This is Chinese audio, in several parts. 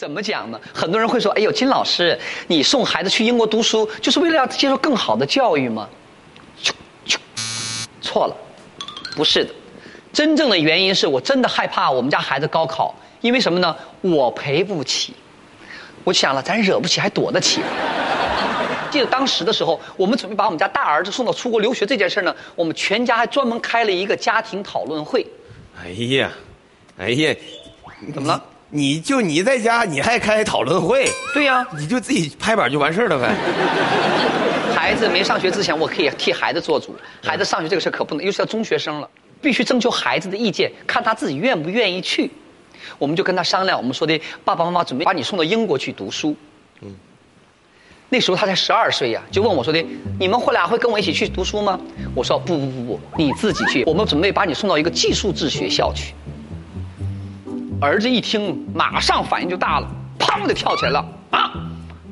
怎么讲呢？很多人会说：“哎呦，金老师，你送孩子去英国读书，就是为了要接受更好的教育吗？”错了，不是的。真正的原因是我真的害怕我们家孩子高考，因为什么呢？我赔不起。我想了，咱惹不起还躲得起。记得当时的时候，我们准备把我们家大儿子送到出国留学这件事呢，我们全家还专门开了一个家庭讨论会。哎呀，哎呀，怎么了？你就你在家，你还开讨论会？对呀，你就自己拍板就完事了呗。孩子没上学之前，我可以替孩子做主。孩子上学这个事可不能，尤其是中学生了，必须征求孩子的意见，看他自己愿不愿意去。我们就跟他商量，我们说的爸爸妈妈准备把你送到英国去读书。嗯，那时候他才十二岁呀，就问我说的：“你们会俩会跟我一起去读书吗？”我说：“不不不不，你自己去。我们准备把你送到一个寄宿制学校去。”儿子一听，马上反应就大了，砰的跳起来了啊！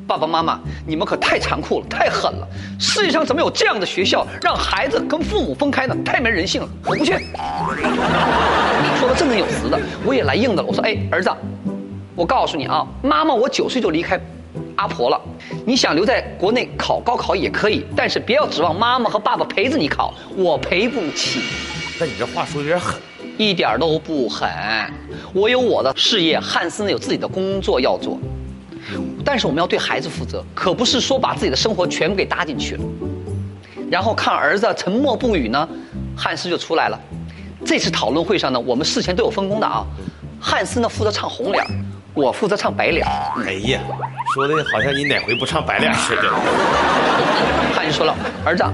爸爸妈妈，你们可太残酷了，太狠了！世界上怎么有这样的学校，让孩子跟父母分开呢？太没人性了，我不去。说的振振有词的，我也来硬的了。我说，哎，儿子，我告诉你啊，妈妈我九岁就离开阿婆了，你想留在国内考高考也可以，但是别要指望妈妈和爸爸陪着你考，我赔不起。那你这话说有点狠。一点都不狠，我有我的事业，汉斯呢有自己的工作要做，但是我们要对孩子负责，可不是说把自己的生活全部给搭进去了。然后看儿子沉默不语呢，汉斯就出来了。这次讨论会上呢，我们事前都有分工的啊，汉斯呢负责唱红脸，我负责唱白脸。哎呀，说的好像你哪回不唱白脸似的。汉斯说了，儿子。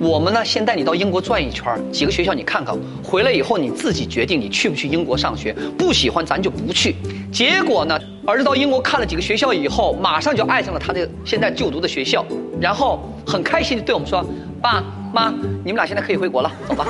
我们呢，先带你到英国转一圈，几个学校你看看，回来以后你自己决定你去不去英国上学，不喜欢咱就不去。结果呢，儿子到英国看了几个学校以后，马上就爱上了他的现在就读的学校，然后很开心的对我们说：“爸妈，你们俩现在可以回国了，走吧。”